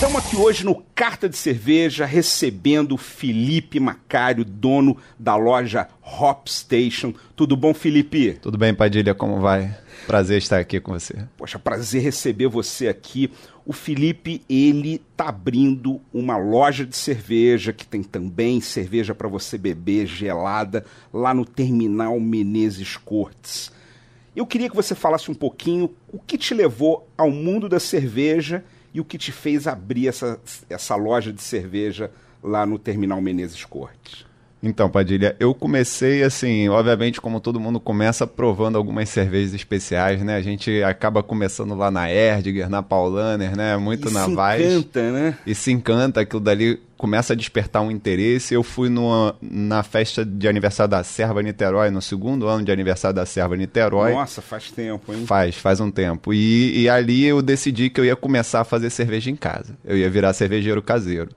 Estamos aqui hoje no Carta de Cerveja recebendo Felipe Macário, dono da loja Hop Station. Tudo bom, Felipe? Tudo bem, Padilha, como vai? Prazer estar aqui com você. Poxa, prazer receber você aqui. O Felipe, ele tá abrindo uma loja de cerveja que tem também cerveja para você beber gelada lá no Terminal Menezes Cortes. Eu queria que você falasse um pouquinho o que te levou ao mundo da cerveja e o que te fez abrir essa, essa loja de cerveja lá no Terminal Menezes Cortes? Então, Padilha, eu comecei assim, obviamente, como todo mundo começa provando algumas cervejas especiais, né? A gente acaba começando lá na Erdiger, na Paulaner, né? Muito e na se Vaz. encanta, né? E se encanta, aquilo dali começa a despertar um interesse. Eu fui numa, na festa de aniversário da Serva Niterói, no segundo ano de aniversário da Serva Niterói. Nossa, faz tempo, hein? Faz, faz um tempo. E, e ali eu decidi que eu ia começar a fazer cerveja em casa. Eu ia virar cervejeiro caseiro.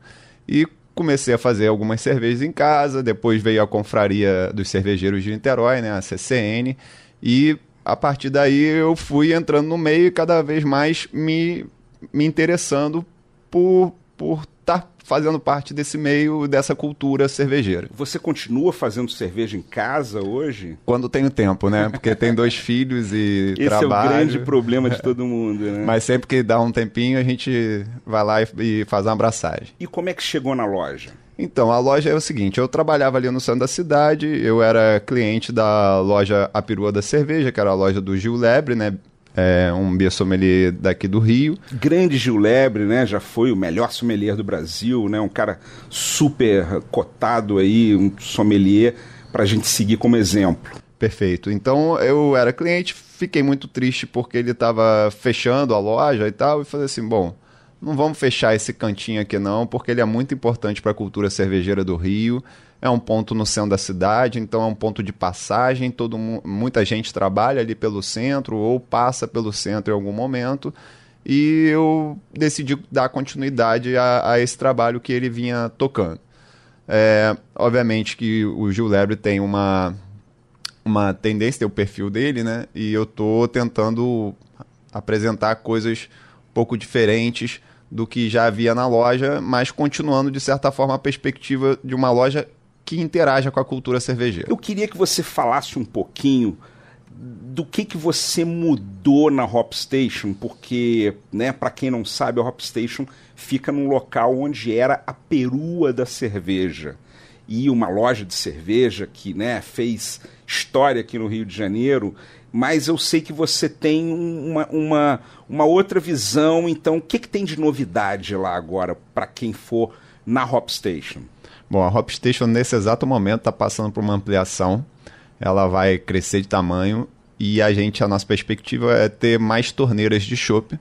E comecei a fazer algumas cervejas em casa, depois veio a confraria dos cervejeiros de Niterói, né, a CCN, e a partir daí eu fui entrando no meio e cada vez mais me, me interessando por por estar fazendo parte desse meio, dessa cultura cervejeira. Você continua fazendo cerveja em casa hoje? Quando tenho tempo, né? Porque tem dois filhos e Esse trabalho. é o grande problema de todo mundo, né? Mas sempre que dá um tempinho, a gente vai lá e, e faz uma abraçagem. E como é que chegou na loja? Então, a loja é o seguinte, eu trabalhava ali no centro da cidade, eu era cliente da loja A Perua da Cerveja, que era a loja do Gil Lebre, né? É um beer sommelier daqui do Rio. Grande Gil Lebre, né? Já foi o melhor sommelier do Brasil, né? Um cara super cotado aí, um sommelier pra gente seguir como exemplo. Perfeito. Então eu era cliente, fiquei muito triste porque ele estava fechando a loja e tal, e falei assim: bom, não vamos fechar esse cantinho aqui não, porque ele é muito importante para a cultura cervejeira do Rio. É um ponto no centro da cidade, então é um ponto de passagem. Todo muita gente trabalha ali pelo centro ou passa pelo centro em algum momento. E eu decidi dar continuidade a, a esse trabalho que ele vinha tocando. É, obviamente que o Gil Lebre tem uma, uma tendência, tem o perfil dele, né? E eu tô tentando apresentar coisas um pouco diferentes do que já havia na loja, mas continuando, de certa forma, a perspectiva de uma loja que interaja com a cultura cervejeira. Eu queria que você falasse um pouquinho do que, que você mudou na Hop Station, porque, né, para quem não sabe, a Hop Station fica num local onde era a perua da cerveja. E uma loja de cerveja que, né, fez história aqui no Rio de Janeiro, mas eu sei que você tem uma, uma, uma outra visão, então o que, que tem de novidade lá agora para quem for na Hop Station? Bom, a Hop Station nesse exato momento está passando por uma ampliação. Ela vai crescer de tamanho e a gente, a nossa perspectiva é ter mais torneiras de chopp,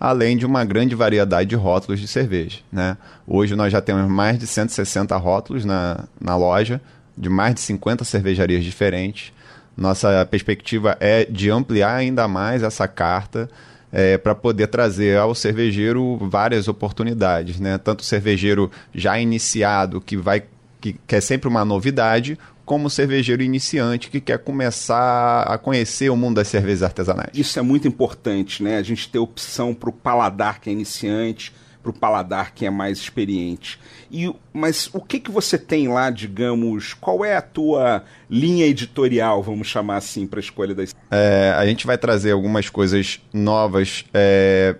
além de uma grande variedade de rótulos de cerveja. Né? Hoje nós já temos mais de 160 rótulos na, na loja, de mais de 50 cervejarias diferentes. Nossa perspectiva é de ampliar ainda mais essa carta é, para poder trazer ao cervejeiro várias oportunidades, né? Tanto o cervejeiro já iniciado, que vai que, que é sempre uma novidade, como cervejeiro iniciante que quer começar a conhecer o mundo das cervejas artesanais. Isso é muito importante, né? A gente ter opção para o paladar que é iniciante, para o paladar que é mais experiente. E, mas o que, que você tem lá, digamos, qual é a tua linha editorial, vamos chamar assim, para a escolha das... É, a gente vai trazer algumas coisas novas, é,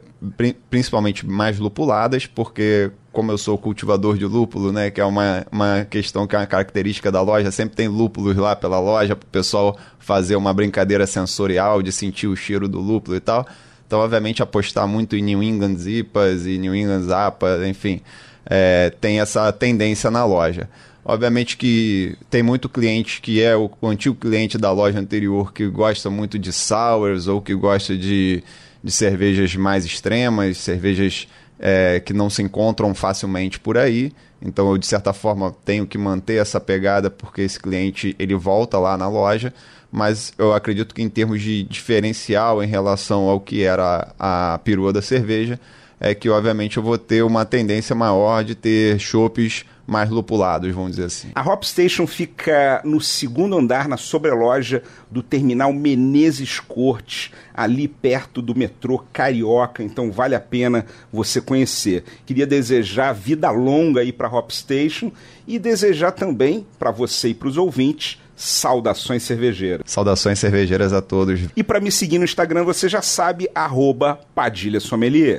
principalmente mais lupuladas, porque como eu sou cultivador de lúpulo, né, que é uma, uma questão que é uma característica da loja, sempre tem lúpulos lá pela loja para o pessoal fazer uma brincadeira sensorial de sentir o cheiro do lúpulo e tal. Então, obviamente, apostar muito em New England IPAs e New England APAs, enfim, é, tem essa tendência na loja. Obviamente que tem muito cliente que é o, o antigo cliente da loja anterior que gosta muito de sours ou que gosta de, de cervejas mais extremas, cervejas é, que não se encontram facilmente por aí. Então eu de certa forma tenho que manter essa pegada porque esse cliente ele volta lá na loja mas eu acredito que em termos de diferencial em relação ao que era a perua da cerveja, é que obviamente eu vou ter uma tendência maior de ter chopes mais lupulados, vamos dizer assim. A Hop Station fica no segundo andar, na sobreloja do terminal Menezes Cortes, ali perto do metrô Carioca, então vale a pena você conhecer. Queria desejar vida longa aí para a Hop Station e desejar também para você e para os ouvintes saudações cervejeiras. Saudações cervejeiras a todos. E para me seguir no Instagram, você já sabe, arroba Padilha Sommelier.